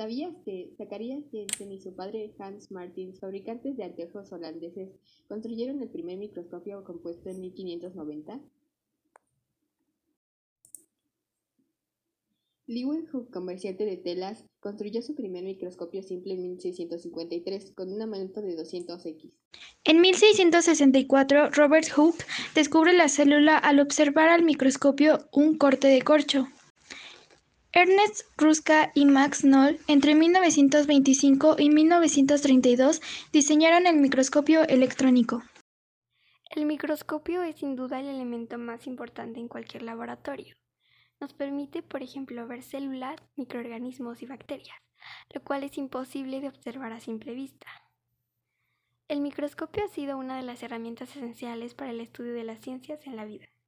¿Sabías que Zacarías Jensen y su padre Hans Martins, fabricantes de anteojos holandeses, construyeron el primer microscopio compuesto en 1590? Leeuwenhoek, comerciante de telas, construyó su primer microscopio simple en 1653 con un aumento de 200X. En 1664, Robert Hooke descubre la célula al observar al microscopio un corte de corcho. Ernest Ruska y Max Knoll entre 1925 y 1932 diseñaron el microscopio electrónico. El microscopio es sin duda el elemento más importante en cualquier laboratorio. Nos permite, por ejemplo, ver células, microorganismos y bacterias, lo cual es imposible de observar a simple vista. El microscopio ha sido una de las herramientas esenciales para el estudio de las ciencias en la vida.